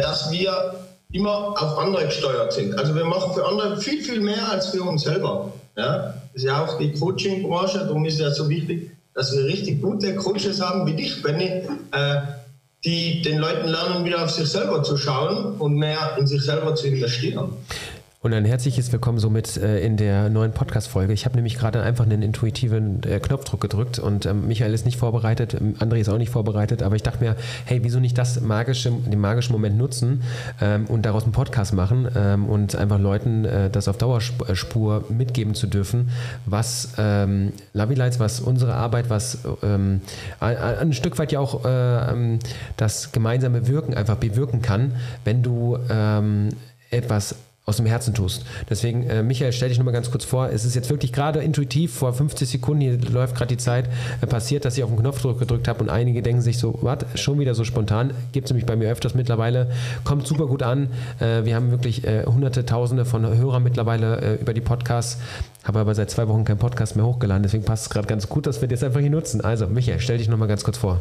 dass wir immer auf andere gesteuert sind. Also wir machen für andere viel, viel mehr als für uns selber. Ja? Das ist ja auch die Coaching-Branche, darum ist es ja so wichtig, dass wir richtig gute Coaches haben wie dich, Benny, äh, die den Leuten lernen, wieder auf sich selber zu schauen und mehr in sich selber zu investieren. Und ein herzliches Willkommen somit äh, in der neuen Podcast-Folge. Ich habe nämlich gerade einfach einen intuitiven äh, Knopfdruck gedrückt und ähm, Michael ist nicht vorbereitet, ähm, André ist auch nicht vorbereitet, aber ich dachte mir, hey, wieso nicht das magische, den magischen Moment nutzen ähm, und daraus einen Podcast machen ähm, und einfach Leuten äh, das auf Dauerspur mitgeben zu dürfen, was ähm, Lights, was unsere Arbeit, was ähm, ein Stück weit ja auch äh, ähm, das gemeinsame Wirken einfach bewirken kann, wenn du etwas aus dem Herzen tust. Deswegen, äh, Michael, stell dich nochmal ganz kurz vor. Es ist jetzt wirklich gerade intuitiv, vor 50 Sekunden, hier läuft gerade die Zeit, äh, passiert, dass ich auf den Knopfdruck gedrückt habe und einige denken sich so, was, schon wieder so spontan. Gibt es nämlich bei mir öfters mittlerweile. Kommt super gut an. Äh, wir haben wirklich äh, hunderte, tausende von Hörern mittlerweile äh, über die Podcasts. Habe aber seit zwei Wochen keinen Podcast mehr hochgeladen. Deswegen passt es gerade ganz gut, dass wir das einfach hier nutzen. Also, Michael, stell dich nochmal ganz kurz vor.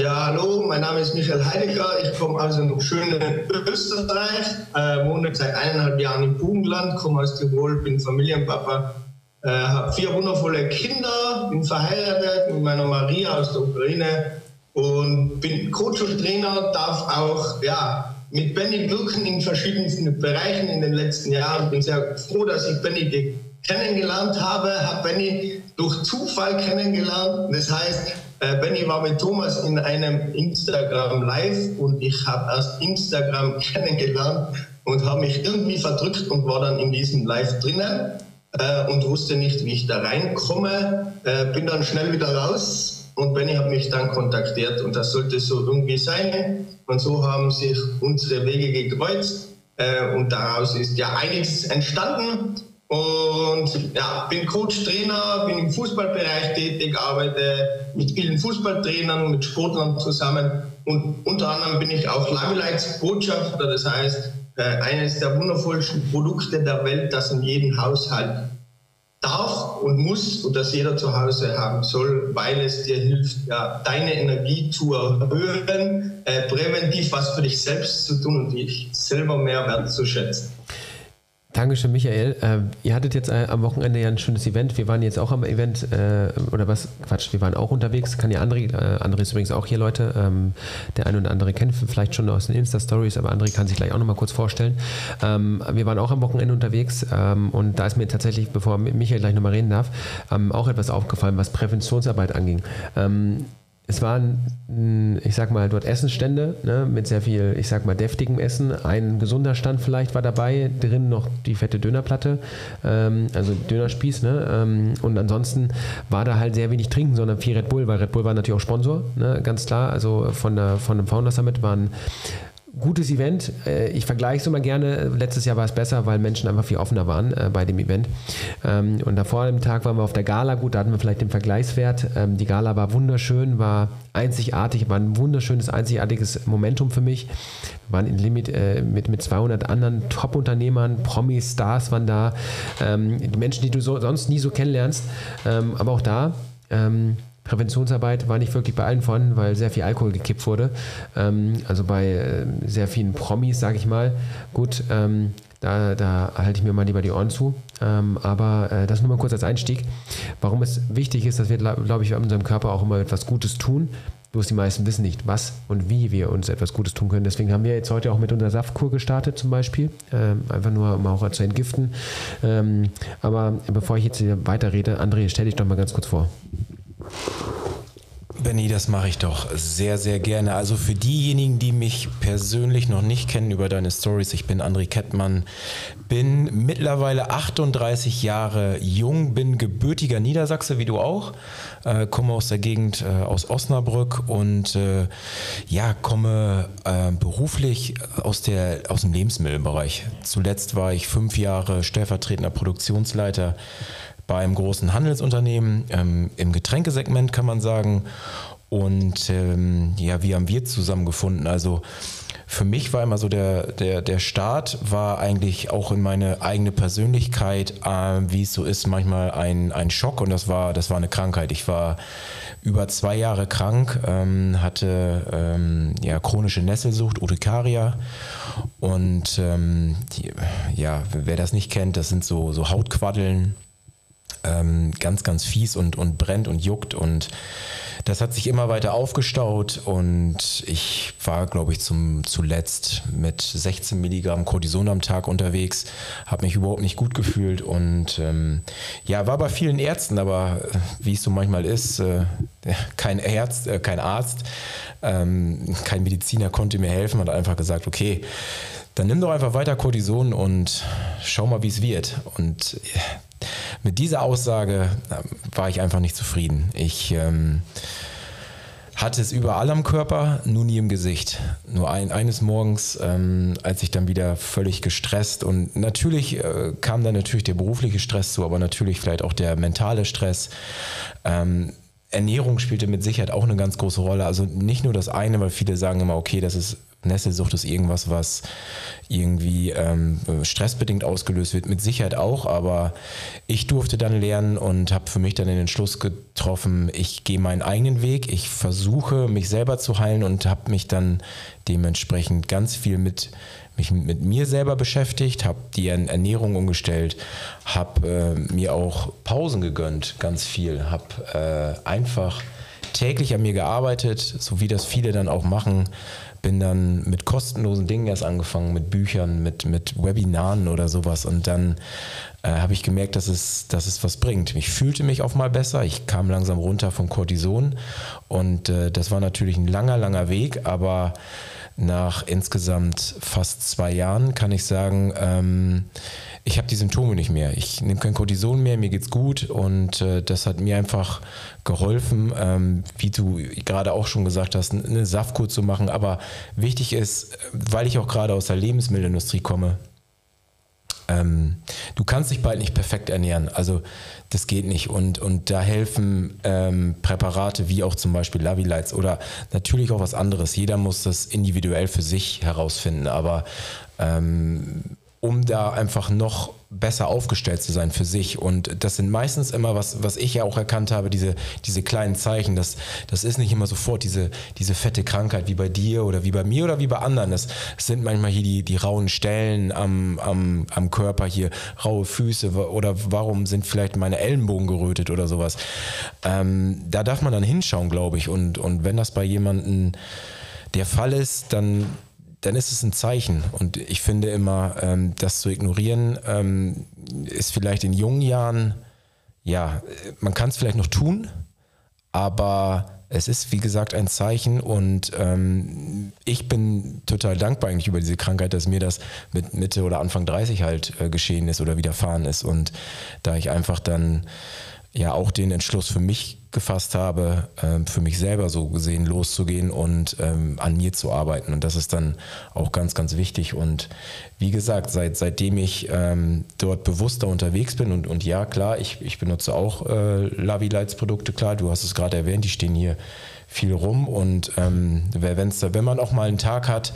Ja, hallo, mein Name ist Michael Heidegger. Ich komme aus dem schönen Österreich, äh, wohne seit eineinhalb Jahren im Bugenland, komme aus Tirol, bin Familienpapa, äh, habe vier wundervolle Kinder, bin verheiratet mit meiner Maria aus der Ukraine und bin Coach und Trainer, darf auch ja, mit Benny wirken in verschiedensten Bereichen in den letzten Jahren. Bin sehr froh, dass ich Benny kennengelernt habe, habe Benny durch Zufall kennengelernt. Das heißt, äh, Benny war mit Thomas in einem Instagram Live und ich habe erst Instagram kennengelernt und habe mich irgendwie verdrückt und war dann in diesem Live drinnen äh, und wusste nicht, wie ich da reinkomme. Äh, bin dann schnell wieder raus und Benny hat mich dann kontaktiert und das sollte so irgendwie sein. Und so haben sich unsere Wege gekreuzt äh, und daraus ist ja einiges entstanden. Und ja, bin Coach, Trainer, bin im Fußballbereich tätig, arbeite mit vielen Fußballtrainern, mit Sportlern zusammen. Und unter anderem bin ich auch Lamelights Botschafter, das heißt, äh, eines der wundervollsten Produkte der Welt, das in jedem Haushalt darf und muss und das jeder zu Hause haben soll, weil es dir hilft, ja, deine Energie zu erhöhen, äh, präventiv was für dich selbst zu tun und dich selber mehr wertzuschätzen. Dankeschön, Michael. Äh, ihr hattet jetzt äh, am Wochenende ja ein schönes Event. Wir waren jetzt auch am Event, äh, oder was? Quatsch, wir waren auch unterwegs. Kann ja André, äh, André ist übrigens auch hier, Leute. Ähm, der eine oder andere kennt vielleicht schon aus den Insta-Stories, aber André kann sich gleich auch nochmal kurz vorstellen. Ähm, wir waren auch am Wochenende unterwegs ähm, und da ist mir tatsächlich, bevor Michael gleich nochmal reden darf, ähm, auch etwas aufgefallen, was Präventionsarbeit anging. Es waren, ich sag mal, dort Essensstände ne, mit sehr viel, ich sag mal, deftigem Essen. Ein gesunder Stand vielleicht war dabei, drin noch die fette Dönerplatte, ähm, also Dönerspieß. Ne, ähm, und ansonsten war da halt sehr wenig Trinken, sondern viel Red Bull, weil Red Bull war natürlich auch Sponsor, ne, ganz klar. Also von, der, von dem Founder Summit waren gutes Event. Äh, ich vergleiche es immer gerne. Letztes Jahr war es besser, weil Menschen einfach viel offener waren äh, bei dem Event. Ähm, und davor dem Tag waren wir auf der Gala. Gut, da hatten wir vielleicht den Vergleichswert. Ähm, die Gala war wunderschön, war einzigartig, war ein wunderschönes, einzigartiges Momentum für mich. Wir waren in Limit äh, mit, mit 200 anderen Top-Unternehmern, Promis, Stars waren da. Ähm, die Menschen, die du so, sonst nie so kennenlernst. Aber auch da Präventionsarbeit war nicht wirklich bei allen vorhanden, weil sehr viel Alkohol gekippt wurde. Ähm, also bei äh, sehr vielen Promis, sage ich mal. Gut, ähm, da, da, halte ich mir mal lieber die Ohren zu. Ähm, aber äh, das nur mal kurz als Einstieg. Warum es wichtig ist, dass wir, glaube ich, unserem Körper auch immer etwas Gutes tun. Bloß die meisten wissen nicht, was und wie wir uns etwas Gutes tun können. Deswegen haben wir jetzt heute auch mit unserer Saftkur gestartet, zum Beispiel. Ähm, einfach nur, um auch zu entgiften. Ähm, aber bevor ich jetzt hier weiterrede, André, stell dich doch mal ganz kurz vor. Benny, das mache ich doch sehr, sehr gerne. Also für diejenigen, die mich persönlich noch nicht kennen über deine Stories, ich bin André Kettmann, bin mittlerweile 38 Jahre jung, bin gebürtiger Niedersachse, wie du auch, äh, komme aus der Gegend äh, aus Osnabrück und äh, ja, komme äh, beruflich aus, der, aus dem Lebensmittelbereich. Zuletzt war ich fünf Jahre stellvertretender Produktionsleiter bei einem großen Handelsunternehmen ähm, im Getränkesegment, kann man sagen. Und ähm, ja, wie haben wir zusammengefunden? Also für mich war immer so der, der, der Start, war eigentlich auch in meine eigene Persönlichkeit, äh, wie es so ist, manchmal ein, ein Schock und das war, das war eine Krankheit. Ich war über zwei Jahre krank, ähm, hatte ähm, ja, chronische Nesselsucht, Urtikaria. Und ähm, die, ja, wer das nicht kennt, das sind so, so Hautquaddeln, ähm, ganz, ganz fies und, und brennt und juckt. Und das hat sich immer weiter aufgestaut. Und ich war, glaube ich, zum, zuletzt mit 16 Milligramm Cortison am Tag unterwegs, habe mich überhaupt nicht gut gefühlt. Und ähm, ja, war bei vielen Ärzten, aber äh, wie es so manchmal ist, äh, kein, Arzt, äh, kein Arzt, ähm, kein Mediziner konnte mir helfen, hat einfach gesagt, okay, dann nimm doch einfach weiter Cortison und schau mal, wie es wird. Und mit dieser Aussage war ich einfach nicht zufrieden. Ich ähm, hatte es überall am Körper, nur nie im Gesicht. Nur ein, eines Morgens, ähm, als ich dann wieder völlig gestresst und natürlich äh, kam dann natürlich der berufliche Stress zu, aber natürlich vielleicht auch der mentale Stress. Ähm, Ernährung spielte mit Sicherheit auch eine ganz große Rolle. Also nicht nur das eine, weil viele sagen immer, okay, das ist Nesselsucht ist irgendwas, was irgendwie ähm, stressbedingt ausgelöst wird, mit Sicherheit auch, aber ich durfte dann lernen und habe für mich dann den Entschluss getroffen, ich gehe meinen eigenen Weg, ich versuche mich selber zu heilen und habe mich dann dementsprechend ganz viel mit mich mit mir selber beschäftigt, habe die Ernährung umgestellt, habe äh, mir auch Pausen gegönnt, ganz viel, habe äh, einfach täglich an mir gearbeitet, so wie das viele dann auch machen bin dann mit kostenlosen Dingen erst angefangen, mit Büchern, mit, mit Webinaren oder sowas. Und dann äh, habe ich gemerkt, dass es, dass es was bringt. Ich fühlte mich auch mal besser. Ich kam langsam runter vom Cortison. Und äh, das war natürlich ein langer, langer Weg, aber nach insgesamt fast zwei Jahren kann ich sagen, ähm, ich habe die Symptome nicht mehr. Ich nehme kein Cortison mehr, mir geht's gut und äh, das hat mir einfach geholfen, ähm, wie du gerade auch schon gesagt hast, eine Saftkur zu machen. Aber wichtig ist, weil ich auch gerade aus der Lebensmittelindustrie komme, ähm, du kannst dich bald nicht perfekt ernähren. Also das geht nicht. Und, und da helfen ähm, Präparate wie auch zum Beispiel Lavilites oder natürlich auch was anderes. Jeder muss das individuell für sich herausfinden. Aber ähm, um da einfach noch besser aufgestellt zu sein für sich. Und das sind meistens immer, was, was ich ja auch erkannt habe, diese, diese kleinen Zeichen. Das, das ist nicht immer sofort diese, diese fette Krankheit wie bei dir oder wie bei mir oder wie bei anderen. Das, sind manchmal hier die, die rauen Stellen am, am, am Körper hier, raue Füße oder warum sind vielleicht meine Ellenbogen gerötet oder sowas. Ähm, da darf man dann hinschauen, glaube ich. Und, und wenn das bei jemandem der Fall ist, dann dann ist es ein Zeichen. Und ich finde immer, ähm, das zu ignorieren, ähm, ist vielleicht in jungen Jahren, ja, man kann es vielleicht noch tun, aber es ist, wie gesagt, ein Zeichen und ähm, ich bin total dankbar eigentlich über diese Krankheit, dass mir das mit Mitte oder Anfang 30 halt äh, geschehen ist oder widerfahren ist. Und da ich einfach dann ja auch den Entschluss für mich gefasst habe, ähm, für mich selber so gesehen loszugehen und ähm, an mir zu arbeiten. Und das ist dann auch ganz, ganz wichtig. Und wie gesagt, seit, seitdem ich ähm, dort bewusster unterwegs bin und, und ja, klar, ich, ich benutze auch äh, Lavi-Lights Produkte, klar, du hast es gerade erwähnt, die stehen hier viel rum. Und ähm, wenn's, wenn man auch mal einen Tag hat,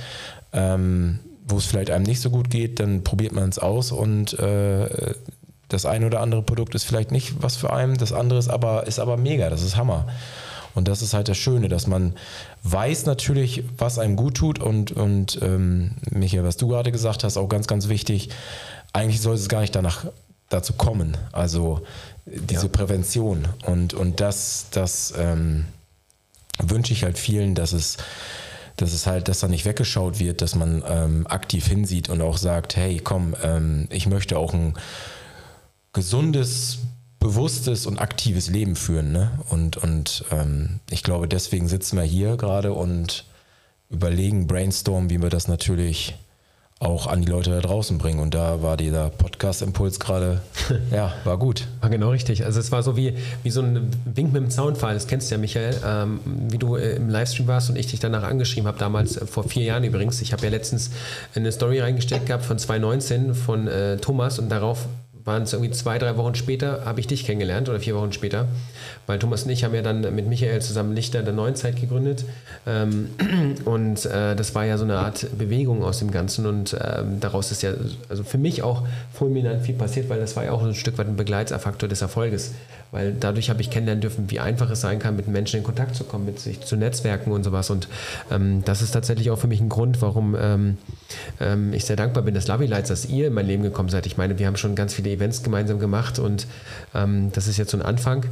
ähm, wo es vielleicht einem nicht so gut geht, dann probiert man es aus und äh, das eine oder andere Produkt ist vielleicht nicht was für einen, das andere ist aber, ist aber mega, das ist Hammer. Und das ist halt das Schöne, dass man weiß natürlich, was einem gut tut und, und ähm, Michael, was du gerade gesagt hast, auch ganz, ganz wichtig, eigentlich soll es gar nicht danach dazu kommen. Also diese ja. Prävention und, und das, das ähm, wünsche ich halt vielen, dass es dass es halt, dass da nicht weggeschaut wird, dass man ähm, aktiv hinsieht und auch sagt, hey, komm, ähm, ich möchte auch ein gesundes, bewusstes und aktives Leben führen. Ne? Und, und ähm, ich glaube, deswegen sitzen wir hier gerade und überlegen, brainstormen, wie wir das natürlich auch an die Leute da draußen bringen. Und da war dieser Podcast-Impuls gerade, ja, war gut. War genau richtig. Also es war so wie, wie so ein Wink mit dem Zaunfall, das kennst du ja, Michael, ähm, wie du äh, im Livestream warst und ich dich danach angeschrieben habe, damals äh, vor vier Jahren übrigens. Ich habe ja letztens eine Story reingestellt gehabt von 2019 von äh, Thomas und darauf waren es irgendwie zwei, drei Wochen später, habe ich dich kennengelernt oder vier Wochen später, weil Thomas und ich haben ja dann mit Michael zusammen Lichter der neuen Zeit gegründet. Ähm, und äh, das war ja so eine Art Bewegung aus dem Ganzen. Und ähm, daraus ist ja also für mich auch fulminant viel passiert, weil das war ja auch ein Stück weit ein Begleiterfaktor des Erfolges, weil dadurch habe ich kennenlernen dürfen, wie einfach es sein kann, mit Menschen in Kontakt zu kommen, mit sich zu netzwerken und sowas. Und ähm, das ist tatsächlich auch für mich ein Grund, warum ähm, ähm, ich sehr dankbar bin, dass Lovey Lights, dass ihr in mein Leben gekommen seid. Ich meine, wir haben schon ganz viele Events gemeinsam gemacht und ähm, das ist jetzt so ein Anfang.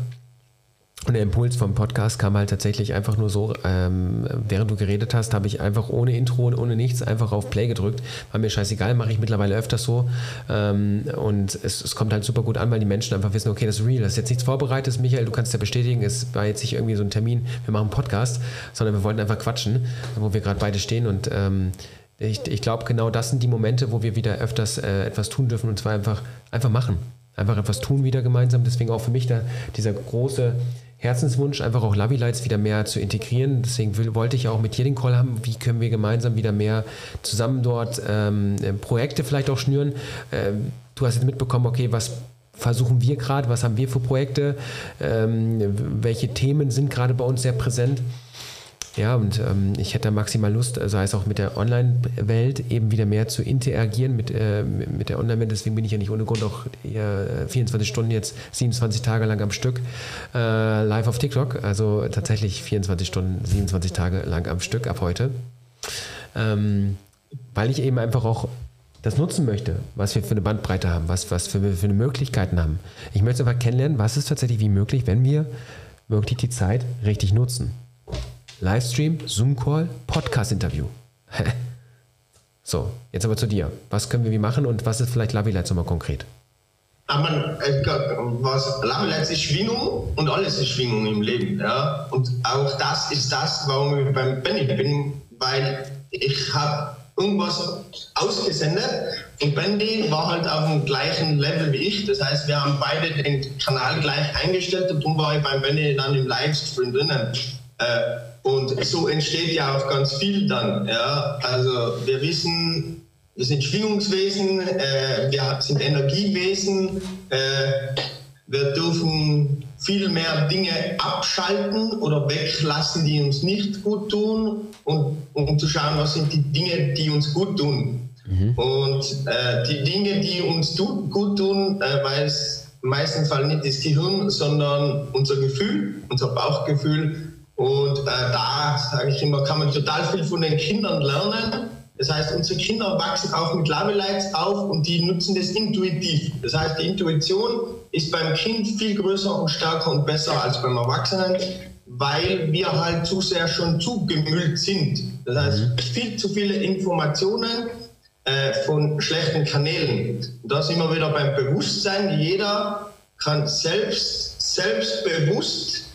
Und der Impuls vom Podcast kam halt tatsächlich einfach nur so, ähm, während du geredet hast, habe ich einfach ohne Intro und ohne nichts einfach auf Play gedrückt. War mir scheißegal, mache ich mittlerweile öfters so. Ähm, und es, es, kommt halt super gut an, weil die Menschen einfach wissen, okay, das ist real, das ist jetzt nichts vorbereitet. Michael, du kannst ja bestätigen, es war jetzt nicht irgendwie so ein Termin, wir machen einen Podcast, sondern wir wollten einfach quatschen, wo wir gerade beide stehen und ähm, ich, ich glaube, genau das sind die Momente, wo wir wieder öfters äh, etwas tun dürfen und zwar einfach, einfach machen. Einfach etwas tun wieder gemeinsam. Deswegen auch für mich da dieser große Herzenswunsch, einfach auch Lovey Lights wieder mehr zu integrieren. Deswegen will, wollte ich auch mit dir den Call haben, wie können wir gemeinsam wieder mehr zusammen dort ähm, äh, Projekte vielleicht auch schnüren. Ähm, du hast jetzt mitbekommen, okay, was versuchen wir gerade, was haben wir für Projekte, ähm, welche Themen sind gerade bei uns sehr präsent. Ja, und ähm, ich hätte maximal Lust, sei also es auch mit der Online-Welt, eben wieder mehr zu interagieren mit, äh, mit der Online-Welt. Deswegen bin ich ja nicht ohne Grund auch 24 Stunden jetzt, 27 Tage lang am Stück äh, live auf TikTok. Also tatsächlich 24 Stunden, 27 Tage lang am Stück ab heute. Ähm, weil ich eben einfach auch das nutzen möchte, was wir für eine Bandbreite haben, was, was für, für Möglichkeiten haben. Ich möchte einfach kennenlernen, was ist tatsächlich wie möglich, wenn wir wirklich die Zeit richtig nutzen. Livestream, Zoom-Call, Podcast-Interview. so, jetzt aber zu dir. Was können wir wie machen und was ist vielleicht Lights nochmal konkret? Aber äh, was Lights ist Schwingung und alles ist Schwingung im Leben. Ja? Und auch das ist das, warum ich beim Benny bin, weil ich habe irgendwas ausgesendet und Benny war halt auf dem gleichen Level wie ich. Das heißt, wir haben beide den Kanal gleich eingestellt und darum war ich beim Benny dann im Livestream drinnen. Äh, und so entsteht ja auch ganz viel dann. Ja? Also wir wissen, wir sind Schwingungswesen, äh, wir sind Energiewesen, äh, wir dürfen viel mehr Dinge abschalten oder weglassen, die uns nicht gut tun und um zu schauen, was sind die Dinge, die uns gut tun. Mhm. Und äh, die Dinge, die uns gut tun, äh, weil es im meisten Fall nicht das Gehirn, sondern unser Gefühl, unser Bauchgefühl, und äh, da, sage ich immer, kann man total viel von den Kindern lernen. Das heißt, unsere Kinder wachsen auch mit Labelights auf und die nutzen das intuitiv. Das heißt, die Intuition ist beim Kind viel größer und stärker und besser als beim Erwachsenen, weil wir halt zu sehr schon zugemüllt sind. Das heißt, mhm. viel zu viele Informationen äh, von schlechten Kanälen. Und da sind wir wieder beim Bewusstsein. Jeder kann selbst, selbstbewusst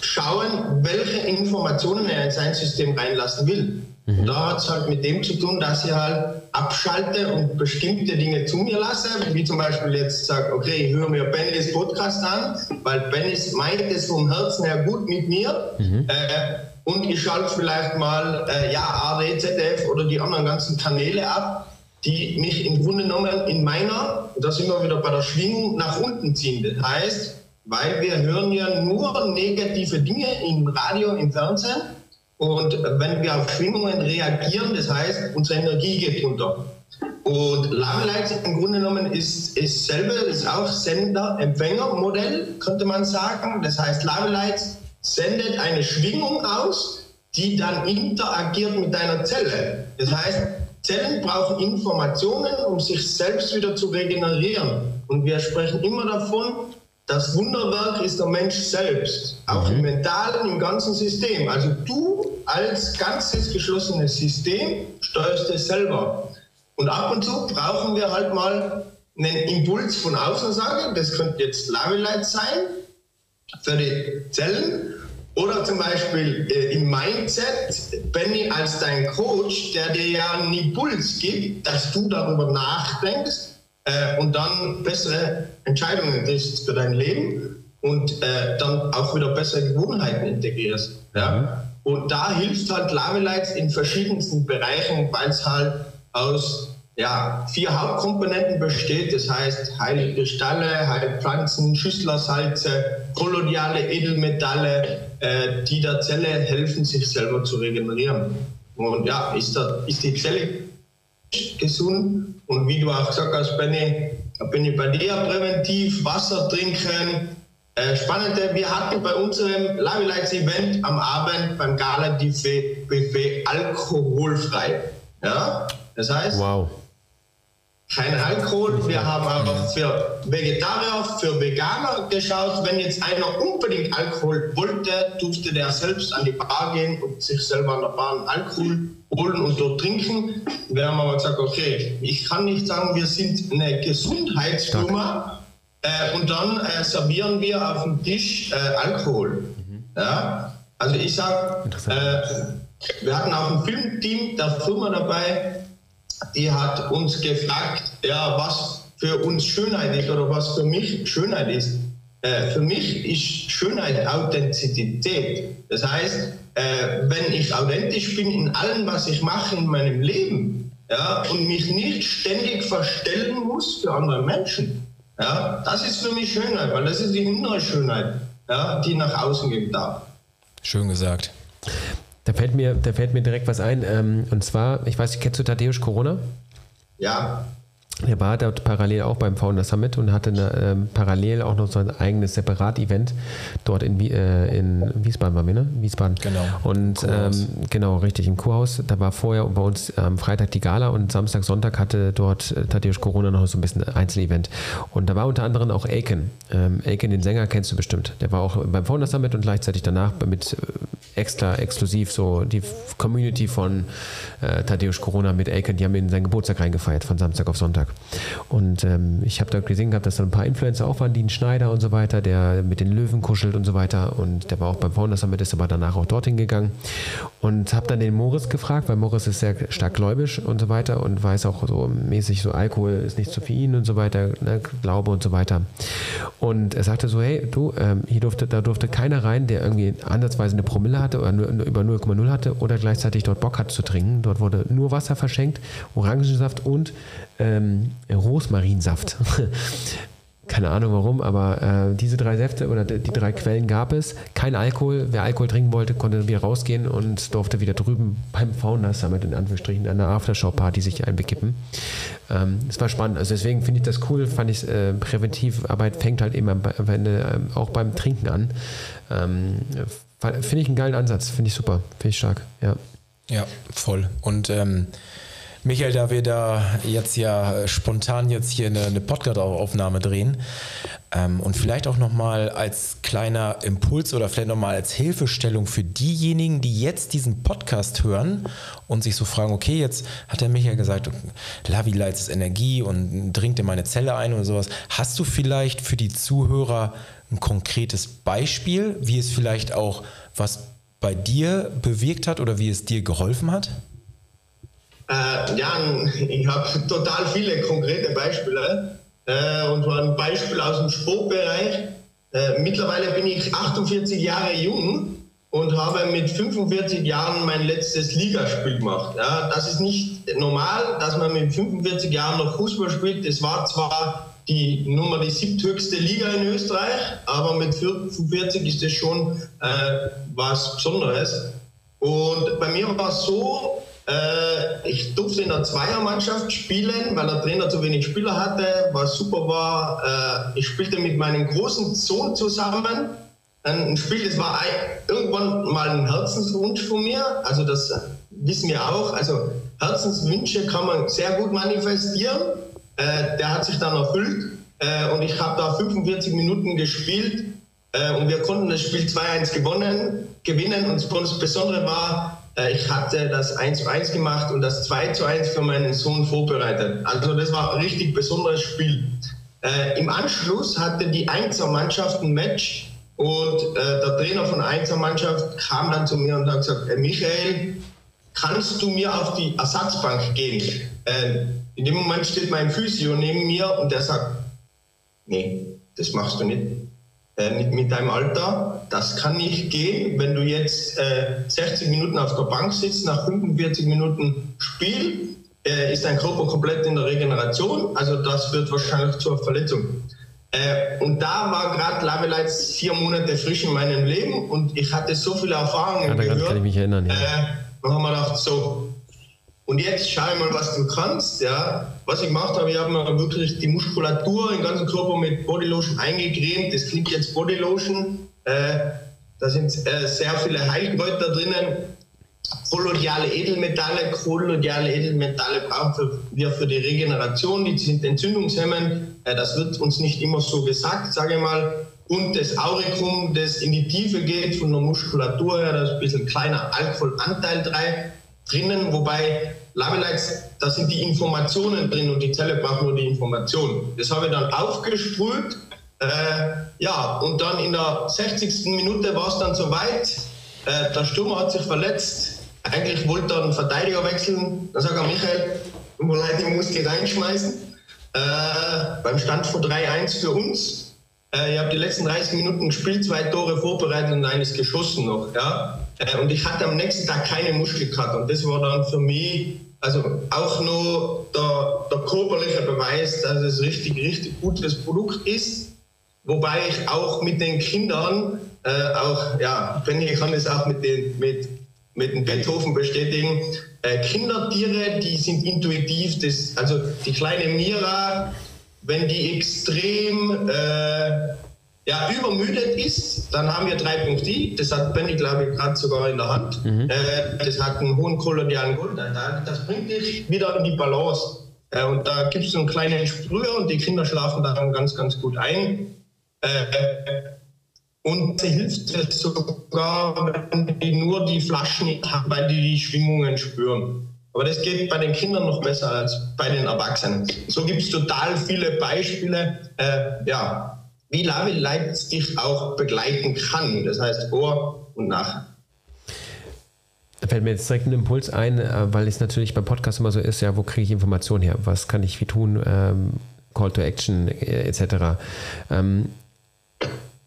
schauen, welche Informationen er in sein System reinlassen will. Mhm. Und da hat es halt mit dem zu tun, dass ich halt abschalte und bestimmte Dinge zu mir lasse, wie zum Beispiel jetzt sage, okay, ich höre mir Bennys Podcast an, weil Bennys meint es vom Herzen her gut mit mir. Mhm. Äh, und ich schalte vielleicht mal äh, ja, ARD, ZDF oder die anderen ganzen Kanäle ab, die mich im Grunde genommen in meiner, da sind wir wieder bei der Schwingung, nach unten ziehen. Das heißt, weil wir hören ja nur negative Dinge im Radio, im Fernsehen. Und wenn wir auf Schwingungen reagieren, das heißt, unsere Energie geht runter. Und Love im Grunde genommen ist, ist selber, ist auch Sender-Empfänger-Modell, könnte man sagen. Das heißt, Love sendet eine Schwingung aus, die dann interagiert mit deiner Zelle. Das heißt, Zellen brauchen Informationen, um sich selbst wieder zu regenerieren. Und wir sprechen immer davon, das Wunderwerk ist der Mensch selbst, auch mhm. im mentalen, im ganzen System. Also du als ganzes geschlossenes System steuerst es selber. Und ab und zu brauchen wir halt mal einen Impuls von außen sagen, das könnte jetzt Lavelight sein für die Zellen oder zum Beispiel äh, im Mindset, Benny als dein Coach, der dir ja einen Impuls gibt, dass du darüber nachdenkst, äh, und dann bessere Entscheidungen triffst für dein Leben und äh, dann auch wieder bessere Gewohnheiten integrierst. Ja? Mhm. Und da hilft halt Lavelights in verschiedensten Bereichen, weil es halt aus ja, vier Hauptkomponenten besteht. Das heißt heilige Stalle, Heilpflanzen, Schüsslersalze, koloniale Edelmetalle, äh, die der Zelle helfen, sich selber zu regenerieren. Und ja, ist, der, ist die Zelle gesund? Und wie du auch gesagt hast, Benny, bin ich bei dir präventiv, Wasser trinken. Äh, Spannende, wir hatten bei unserem Lavi Lights Event am Abend beim Gala Buffet alkoholfrei. Ja, das heißt, wow kein Alkohol. Wir haben auch für Vegetarier, für Veganer geschaut. Wenn jetzt einer unbedingt Alkohol wollte, durfte der selbst an die Bar gehen und sich selber an der Bar Alkohol holen und dort trinken. Wir haben aber gesagt, okay, ich kann nicht sagen, wir sind eine Gesundheitsfirma äh, und dann äh, servieren wir auf dem Tisch äh, Alkohol. Mhm. Ja? Also ich sage, äh, wir hatten auch ein Filmteam der Firma dabei, die hat uns gefragt, ja, was für uns Schönheit ist oder was für mich Schönheit ist. Äh, für mich ist Schönheit Authentizität. Das heißt, äh, wenn ich authentisch bin in allem, was ich mache in meinem Leben ja, und mich nicht ständig verstellen muss für andere Menschen, ja, das ist für mich Schönheit, weil das ist die innere Schönheit, ja, die nach außen darf. Schön gesagt. Da fällt mir, da fällt mir direkt was ein. Ähm, und zwar, ich weiß kennst du Tadeusz Corona? Ja. Der war dort parallel auch beim Founder Summit und hatte eine, ähm, parallel auch noch so ein eigenes Separat-Event dort in, äh, in Wiesbaden waren wir, ne? Wiesbaden. Genau. Und ähm, genau, richtig, im Kurhaus. Da war vorher bei uns am Freitag die Gala und Samstag, Sonntag hatte dort äh, Tadeusz Corona noch so ein bisschen Einzelevent. Und da war unter anderem auch Aiken. Ähm, Aiken, den Sänger, kennst du bestimmt. Der war auch beim Founder Summit und gleichzeitig danach mit äh, extra exklusiv so die Community von äh, Tadeusz Corona mit Aiken, die haben in seinen Geburtstag reingefeiert von Samstag auf Sonntag. Und ähm, ich habe da gesehen gehabt, dass da ein paar Influencer auch waren, Dean Schneider und so weiter, der mit den Löwen kuschelt und so weiter. Und der war auch beim Founders Summit, ist aber danach auch dorthin gegangen. Und habe dann den Moritz gefragt, weil Moritz ist sehr stark gläubisch und so weiter und weiß auch so mäßig, so Alkohol ist nicht zu für ihn und so weiter, ne, Glaube und so weiter. Und er sagte so, hey, du, ähm, hier durfte, da durfte keiner rein, der irgendwie ansatzweise eine Promille hatte oder nur, über 0,0 hatte oder gleichzeitig dort Bock hat zu trinken. Dort wurde nur Wasser verschenkt, Orangensaft und ähm, Rosmarinsaft. Keine Ahnung warum, aber äh, diese drei Säfte oder die drei Quellen gab es. Kein Alkohol. Wer Alkohol trinken wollte, konnte wieder rausgehen und durfte wieder drüben beim Founders Summit in Anführungsstrichen an der Aftershow-Party sich einbekippen. Ähm, es war spannend. Also deswegen finde ich das cool. Fand ich äh, Präventivarbeit fängt halt eben am Ende äh, auch beim Trinken an. Ähm, finde ich einen geilen Ansatz. Finde ich super. Finde ich stark. Ja. Ja, voll. Und ähm, Michael, da wir da jetzt ja spontan jetzt hier eine, eine Podcast-Aufnahme drehen ähm, und vielleicht auch nochmal als kleiner Impuls oder vielleicht nochmal als Hilfestellung für diejenigen, die jetzt diesen Podcast hören und sich so fragen, okay, jetzt hat der Michael gesagt, Lavi Lights ist Energie und dringt in meine Zelle ein oder sowas. Hast du vielleicht für die Zuhörer ein konkretes Beispiel, wie es vielleicht auch was bei dir bewirkt hat oder wie es dir geholfen hat? Äh, ja, ich habe total viele konkrete Beispiele. Äh, und zwar ein Beispiel aus dem Sportbereich. Äh, mittlerweile bin ich 48 Jahre jung und habe mit 45 Jahren mein letztes Ligaspiel gemacht. Ja, das ist nicht normal, dass man mit 45 Jahren noch Fußball spielt. Das war zwar die Nummer die siebthöchste Liga in Österreich, aber mit 45 ist das schon äh, was Besonderes. Und bei mir war es so, ich durfte in der Zweiermannschaft spielen, weil der Trainer zu wenig Spieler hatte, was super war. Äh, ich spielte mit meinem großen Sohn zusammen. Ein Spiel, das war irgendwann mal ein Herzenswunsch von mir. Also das wissen wir auch. Also Herzenswünsche kann man sehr gut manifestieren. Äh, der hat sich dann erfüllt. und ich habe da 45 Minuten gespielt. und wir konnten das Spiel 2-1 gewonnen, gewinnen. Und das Besondere war, äh, ich hatte das 1 zu 1 gemacht und das 2 zu 1 für meinen Sohn vorbereitet. Also das war ein richtig besonderes Spiel. Äh, Im Anschluss hatte die Einzelmannschaft ein Match und äh, der Trainer von der Einzelmannschaft kam dann zu mir und hat gesagt, äh, Michael, kannst du mir auf die Ersatzbank gehen? Äh, in dem Moment steht mein Physio neben mir und der sagt, nee, das machst du nicht äh, mit, mit deinem Alter, das kann nicht gehen, wenn du jetzt äh, 60 Minuten auf der Bank sitzt, nach 45 Minuten Spiel äh, ist dein Körper komplett in der Regeneration. Also das führt wahrscheinlich zur Verletzung. Äh, und da war gerade Lavelites vier Monate frisch in meinem Leben und ich hatte so viele Erfahrungen ja, gehört. kann ich mich erinnern. Ja. Äh, dann haben wir gedacht, so, und jetzt schau mal, was du kannst. Ja. Was ich gemacht habe, ich habe mir wirklich die Muskulatur, den ganzen Körper mit Bodylotion eingecremt. Das klingt jetzt Bodylotion. Äh, da sind äh, sehr viele Heilkräuter drinnen. Kolloidale Edelmetalle. Kolloidale Edelmetalle brauchen wir für die Regeneration. Die sind entzündungshemmend. Äh, das wird uns nicht immer so gesagt, sage ich mal. Und das Auricum, das in die Tiefe geht von der Muskulatur her, da ist ein bisschen kleiner Alkoholanteil drinnen, wobei Lavelites, da sind die Informationen drin und die Zelle braucht nur die Informationen. Das habe ich dann aufgesprüht. Äh, ja, und dann in der 60. Minute war es dann soweit. Äh, der Stürmer hat sich verletzt. Eigentlich wollte einen Verteidiger wechseln. Dann sagt er, Michael, ich muss die reinschmeißen. Äh, beim Stand von 3-1 für uns. Äh, ich habe die letzten 30 Minuten gespielt, zwei Tore vorbereitet und eines geschossen noch. Ja? Äh, und ich hatte am nächsten Tag keine Muskelkater. Und das war dann für mich also auch nur der, der körperliche Beweis, dass es richtig, richtig gutes Produkt ist. Wobei ich auch mit den Kindern, äh, auch, ja, Benny kann es auch mit den, mit, mit den Beethoven bestätigen, äh, Kindertiere, die sind intuitiv, das, also die kleine Mira, wenn die extrem äh, ja, übermüdet ist, dann haben wir 3.I, das hat Benny, glaube ich, gerade sogar in der Hand. Mhm. Äh, das hat einen hohen kolonialen Grundanteil. Das bringt dich wieder in die Balance. Äh, und da gibt es so einen kleinen Sprüher und die Kinder schlafen dann ganz, ganz gut ein. Äh, und hilft es sogar, wenn die nur die Flaschen haben, weil die die Schwingungen spüren. Aber das geht bei den Kindern noch besser als bei den Erwachsenen. So gibt es total viele Beispiele. Äh, ja, wie Lavi dich auch begleiten kann. Das heißt vor und nach. Da fällt mir jetzt direkt ein Impuls ein, äh, weil es natürlich beim Podcast immer so ist, ja, wo kriege ich Informationen her? Was kann ich wie tun? Ähm, Call to Action äh, etc. Ähm,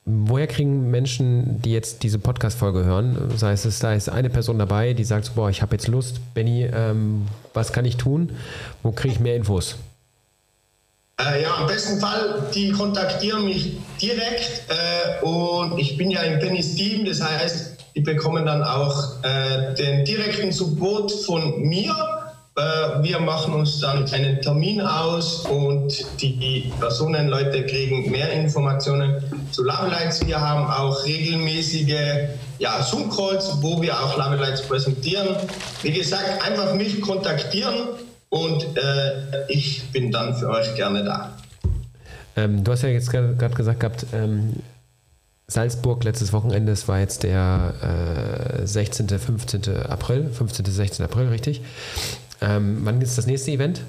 woher kriegen Menschen, die jetzt diese Podcast-Folge hören, sei es, da ist eine Person dabei, die sagt, boah, ich habe jetzt Lust, Benny, ähm, was kann ich tun? Wo kriege ich mehr Infos? Äh, ja, im besten Fall, die kontaktieren mich direkt äh, und ich bin ja im Tennis Team, das heißt, die bekommen dann auch äh, den direkten Support von mir. Äh, wir machen uns dann einen Termin aus und die Personen, Leute kriegen mehr Informationen zu Lavelights. Wir haben auch regelmäßige ja, Zoom-Calls, wo wir auch Lavelights präsentieren. Wie gesagt, einfach mich kontaktieren und äh, ich bin dann für euch gerne da. Ähm, du hast ja jetzt gerade gesagt gehabt, ähm, Salzburg letztes Wochenende, es war jetzt der äh, 16., 15. April, 15., 16. April, richtig. Ähm, wann ist das nächste Event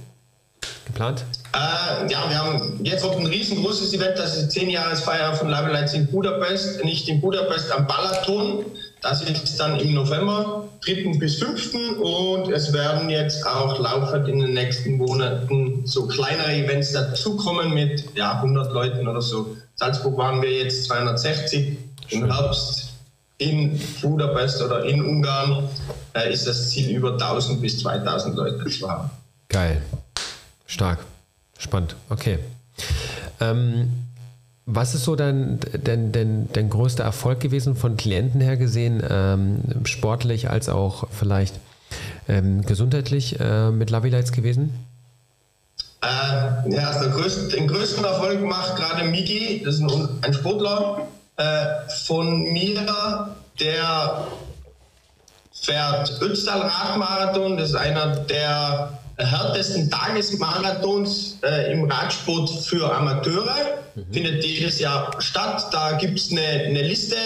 geplant? Äh, ja, wir haben jetzt auch ein riesengroßes Event, das ist die 10-Jahresfeier von Level Lights in Budapest, nicht in Budapest am Balaton, das ist dann im November, 3. bis 5. Und es werden jetzt auch laufend in den nächsten Monaten so kleinere Events dazukommen mit ja, 100 Leuten oder so. Salzburg waren wir jetzt 260. Im Herbst in Budapest oder in Ungarn äh, ist das Ziel über 1000 bis 2000 Leute zu haben. Geil. Stark. Spannend. Okay. Ähm, was ist so dein, dein, dein, dein größter Erfolg gewesen von Klienten her gesehen, ähm, sportlich als auch vielleicht ähm, gesundheitlich äh, mit Lights gewesen? Äh, ja, also größten, den größten Erfolg macht gerade Migi, das ist ein, ein Sportler äh, von mir, der fährt Ötztal Radmarathon, das ist einer der härtesten Tagesmarathons äh, im Radsport für Amateure. Mhm. Findet jedes Jahr statt. Da gibt es eine, eine Liste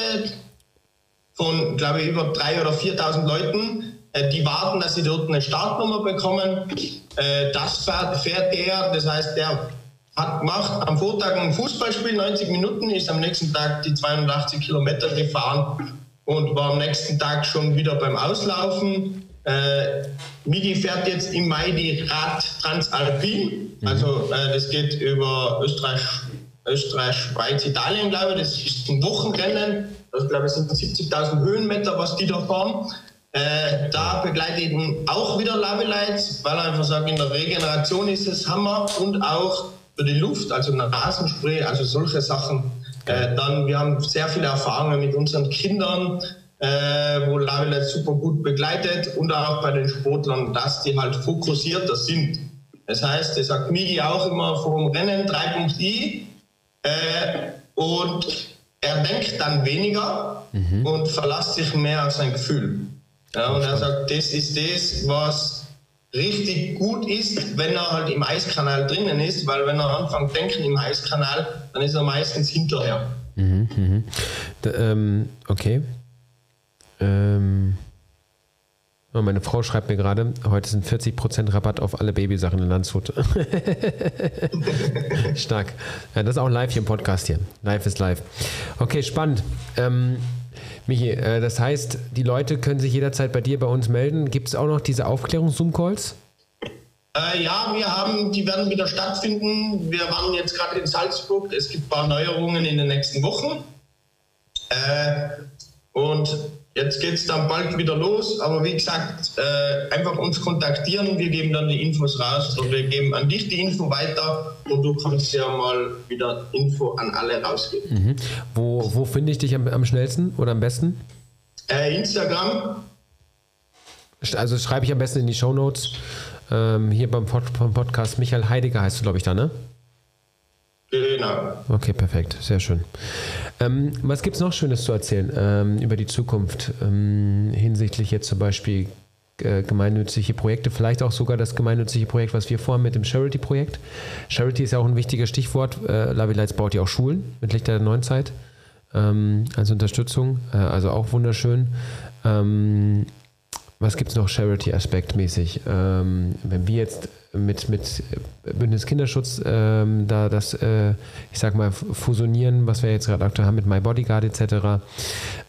von, glaube ich, über 3.000 oder 4.000 Leuten, äh, die warten, dass sie dort eine Startnummer bekommen. Äh, das fährt, fährt er, das heißt, der hat gemacht am Vortag ein Fußballspiel, 90 Minuten, ist am nächsten Tag die 280 Kilometer gefahren und war am nächsten Tag schon wieder beim Auslaufen. Äh, Migi fährt jetzt im Mai die Rad Transalpin. Mhm. Also äh, das geht über Österreich, Österreich, Schweiz, Italien, glaube ich. Das ist ein Wochenrennen. Das glaube ich sind 70.000 Höhenmeter, was die da fahren. Äh, da begleite ich ihn auch wieder Love Lights, weil er einfach sagt, in der Regeneration ist es Hammer und auch für die Luft, also Nasenspray, also solche Sachen. Äh, dann, wir haben sehr viele Erfahrungen mit unseren Kindern, äh, wo Lights super gut begleitet und auch bei den Sportlern, dass die halt fokussierter sind. Das heißt, das sagt Migi auch immer vom Rennen 3.i äh, und er denkt dann weniger mhm. und verlässt sich mehr auf sein Gefühl. Ja, und er sagt, das ist das, was richtig gut ist, wenn er halt im Eiskanal drinnen ist, weil wenn er anfängt denken im Eiskanal, dann ist er meistens hinterher. Mhm, mhm. Da, ähm, okay. Ähm, oh, meine Frau schreibt mir gerade, heute sind 40% Rabatt auf alle Babysachen in Landshut. Stark. Ja, das ist auch live hier im Podcast hier. Live ist live. Okay, spannend. Ähm, Michi, äh, das heißt, die Leute können sich jederzeit bei dir, bei uns melden. Gibt es auch noch diese Aufklärungs-Zoom-Calls? Äh, ja, wir haben, die werden wieder stattfinden. Wir waren jetzt gerade in Salzburg. Es gibt ein paar Neuerungen in den nächsten Wochen. Äh, und Jetzt geht es dann bald wieder los, aber wie gesagt, äh, einfach uns kontaktieren, wir geben dann die Infos raus und wir geben an dich die Info weiter und du kannst ja mal wieder Info an alle rausgeben. Mhm. Wo, wo finde ich dich am, am, schnellsten oder am besten? Äh, Instagram. Also schreibe ich am besten in die Show Notes. Ähm, hier beim, Pod beim Podcast Michael Heidegger heißt du, glaube ich, da, ne? Genau. Okay, perfekt, sehr schön. Ähm, was gibt es noch Schönes zu erzählen ähm, über die Zukunft ähm, hinsichtlich jetzt zum Beispiel äh, gemeinnützige Projekte, vielleicht auch sogar das gemeinnützige Projekt, was wir vorhaben mit dem Charity-Projekt. Charity ist ja auch ein wichtiges Stichwort. Äh, Lavi Lights baut ja auch Schulen mit Lichter der neuen Zeit ähm, als Unterstützung, äh, also auch wunderschön. Ähm, was gibt es noch Charity-Aspekt-mäßig? Ähm, wenn wir jetzt mit, mit Bündnis Kinderschutz ähm, da das, äh, ich sag mal, fusionieren, was wir jetzt gerade aktuell haben mit My Bodyguard etc.,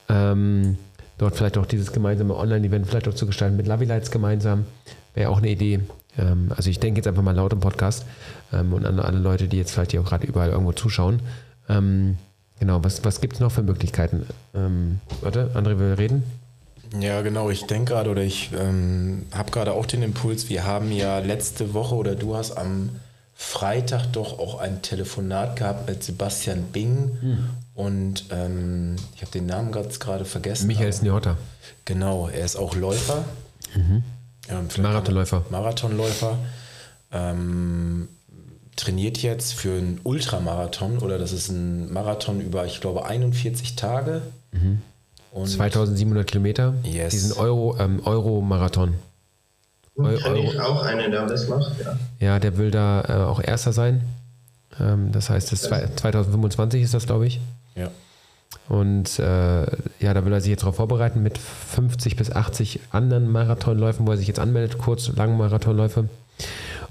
ähm, dort vielleicht auch dieses gemeinsame Online-Event vielleicht auch zu gestalten mit Lovey Lights gemeinsam, wäre auch eine Idee. Ähm, also ich denke jetzt einfach mal laut im Podcast ähm, und an alle Leute, die jetzt vielleicht hier auch gerade überall irgendwo zuschauen. Ähm, genau, was, was gibt es noch für Möglichkeiten? Warte, André will reden. Ja, genau. Ich denke gerade oder ich ähm, habe gerade auch den Impuls, wir haben ja letzte Woche oder du hast am Freitag doch auch ein Telefonat gehabt mit Sebastian Bing hm. und ähm, ich habe den Namen gerade vergessen. Michael Sniotta. Genau, er ist auch Läufer. Mhm. Ähm, Marathonläufer. Marathonläufer. Ähm, trainiert jetzt für einen Ultramarathon oder das ist ein Marathon über, ich glaube, 41 Tage. Mhm. Und 2700 Kilometer. Yes. Diesen Euro, ähm, Euro-Marathon. Eu Euro. ich auch einen, der das macht, ja. Ja, der will da äh, auch Erster sein. Ähm, das heißt, das 2025 ist das, glaube ich. Ja. Und äh, ja, da will er sich jetzt darauf vorbereiten mit 50 bis 80 anderen Marathonläufen, wo er sich jetzt anmeldet, kurz, langen Marathonläufe.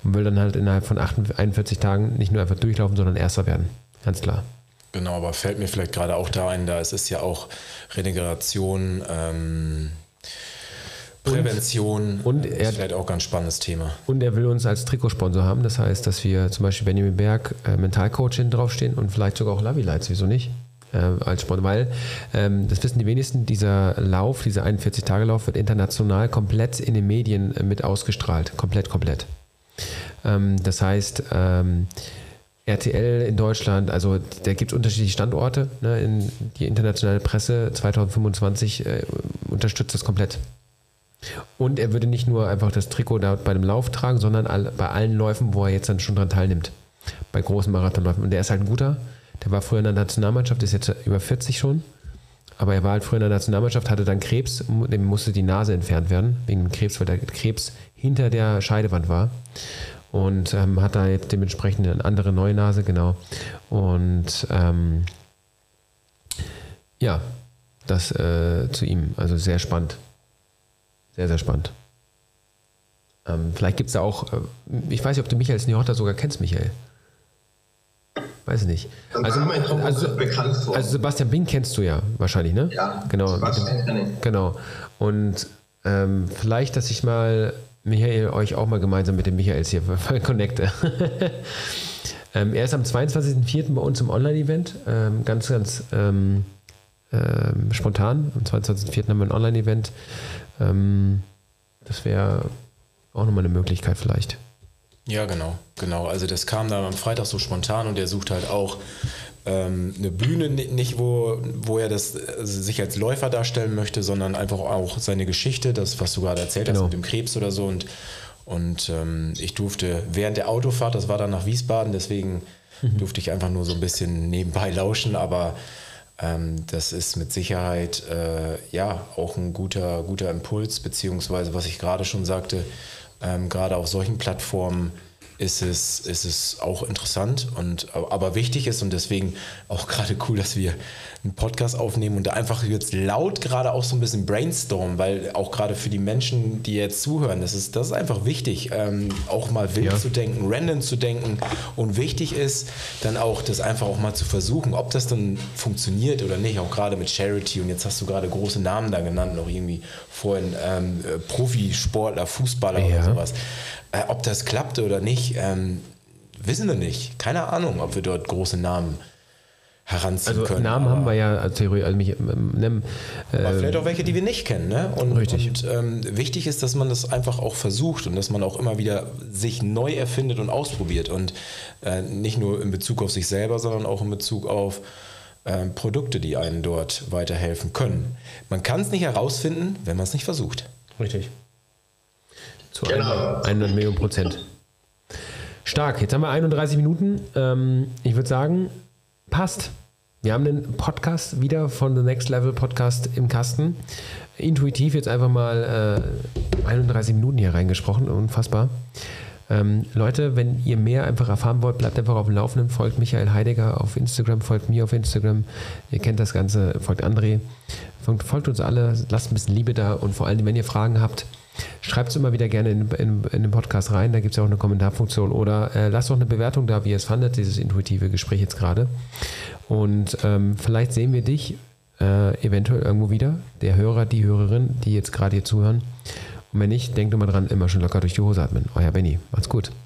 Und will dann halt innerhalb von 41 Tagen nicht nur einfach durchlaufen, sondern Erster werden. Ganz klar. Genau, aber fällt mir vielleicht gerade auch da ein, da es ist ja auch Regeneration, ähm, Prävention. Und, und er, ist vielleicht auch ein ganz spannendes Thema. Und er will uns als Trikotsponsor haben. Das heißt, dass wir zum Beispiel Benjamin Berg äh, Mentalcoach hinten draufstehen und vielleicht sogar auch Lavi Lights, wieso nicht? Äh, als Sponsor, weil ähm, das wissen die wenigsten, dieser Lauf, dieser 41-Tage-Lauf wird international komplett in den Medien äh, mit ausgestrahlt. Komplett, komplett. Ähm, das heißt, ähm, RTL in Deutschland, also da gibt es unterschiedliche Standorte. Ne, in die internationale Presse 2025 äh, unterstützt das komplett. Und er würde nicht nur einfach das Trikot da bei dem Lauf tragen, sondern all, bei allen Läufen, wo er jetzt dann schon dran teilnimmt. Bei großen Marathonläufen. Und der ist halt ein guter. Der war früher in der Nationalmannschaft, ist jetzt über 40 schon. Aber er war halt früher in der Nationalmannschaft, hatte dann Krebs, dem musste die Nase entfernt werden, wegen Krebs, weil der Krebs hinter der Scheidewand war und ähm, hat da jetzt dementsprechend eine andere neue Nase, genau. Und ähm, ja, das äh, zu ihm, also sehr spannend. Sehr, sehr spannend. Ähm, vielleicht gibt es da auch, äh, ich weiß nicht, ob du Michael Sniotta sogar kennst, Michael. Weiß ich nicht. Also, also, also, Sebastian Bing kennst du ja wahrscheinlich, ne? Ja, genau. Sebastian Genau. Und ähm, vielleicht, dass ich mal Michael euch auch mal gemeinsam mit dem Michaels hier connecte. ähm, er ist am 22.04. bei uns im Online-Event. Ähm, ganz, ganz ähm, ähm, spontan. Am 22.04. haben wir ein Online-Event. Ähm, das wäre auch nochmal eine Möglichkeit vielleicht. Ja, genau, genau. Also das kam dann am Freitag so spontan und er sucht halt auch ähm, eine Bühne, nicht wo, wo er das also sich als Läufer darstellen möchte, sondern einfach auch seine Geschichte, das, was du gerade erzählt genau. hast mit dem Krebs oder so. Und, und ähm, ich durfte während der Autofahrt, das war dann nach Wiesbaden, deswegen mhm. durfte ich einfach nur so ein bisschen nebenbei lauschen, aber ähm, das ist mit Sicherheit äh, ja auch ein guter, guter Impuls, beziehungsweise was ich gerade schon sagte, ähm, gerade auf solchen Plattformen ist es, ist es auch interessant und aber wichtig ist und deswegen auch gerade cool, dass wir einen Podcast aufnehmen und da einfach jetzt laut gerade auch so ein bisschen brainstormen, weil auch gerade für die Menschen, die jetzt zuhören, das ist, das ist einfach wichtig, ähm, auch mal wild ja. zu denken, random zu denken und wichtig ist dann auch das einfach auch mal zu versuchen, ob das dann funktioniert oder nicht, auch gerade mit Charity und jetzt hast du gerade große Namen da genannt, noch irgendwie vorhin ähm, Profisportler, Fußballer ja. oder sowas. Äh, ob das klappte oder nicht, ähm, wissen wir nicht. Keine Ahnung, ob wir dort große Namen heranziehen also können. Namen haben wir ja als Theorie. Also mich, ähm, äh, aber vielleicht auch welche, die wir nicht kennen. Ne? Und, richtig. und ähm, wichtig ist, dass man das einfach auch versucht und dass man auch immer wieder sich neu erfindet und ausprobiert. Und äh, nicht nur in Bezug auf sich selber, sondern auch in Bezug auf äh, Produkte, die einen dort weiterhelfen können. Man kann es nicht herausfinden, wenn man es nicht versucht. Richtig. Zu genau. 100 Millionen Prozent. Stark. Jetzt haben wir 31 Minuten. Ähm, ich würde sagen, passt. Wir haben den Podcast wieder von The Next Level Podcast im Kasten. Intuitiv jetzt einfach mal äh, 31 Minuten hier reingesprochen. Unfassbar. Ähm, Leute, wenn ihr mehr einfach erfahren wollt, bleibt einfach auf dem Laufenden. Folgt Michael Heidegger auf Instagram, folgt mir auf Instagram. Ihr kennt das Ganze, folgt André. Folgt, folgt uns alle, lasst ein bisschen Liebe da und vor allem, wenn ihr Fragen habt, Schreibt es immer wieder gerne in, in, in, den Podcast rein, da gibt es ja auch eine Kommentarfunktion. Oder äh, lasst auch eine Bewertung da, wie ihr es fandet, dieses intuitive Gespräch jetzt gerade. Und ähm, vielleicht sehen wir dich äh, eventuell irgendwo wieder, der Hörer, die Hörerin, die jetzt gerade hier zuhören. Und wenn nicht, denkt immer dran, immer schon locker durch die Hose atmen. Euer Benny. Macht's gut.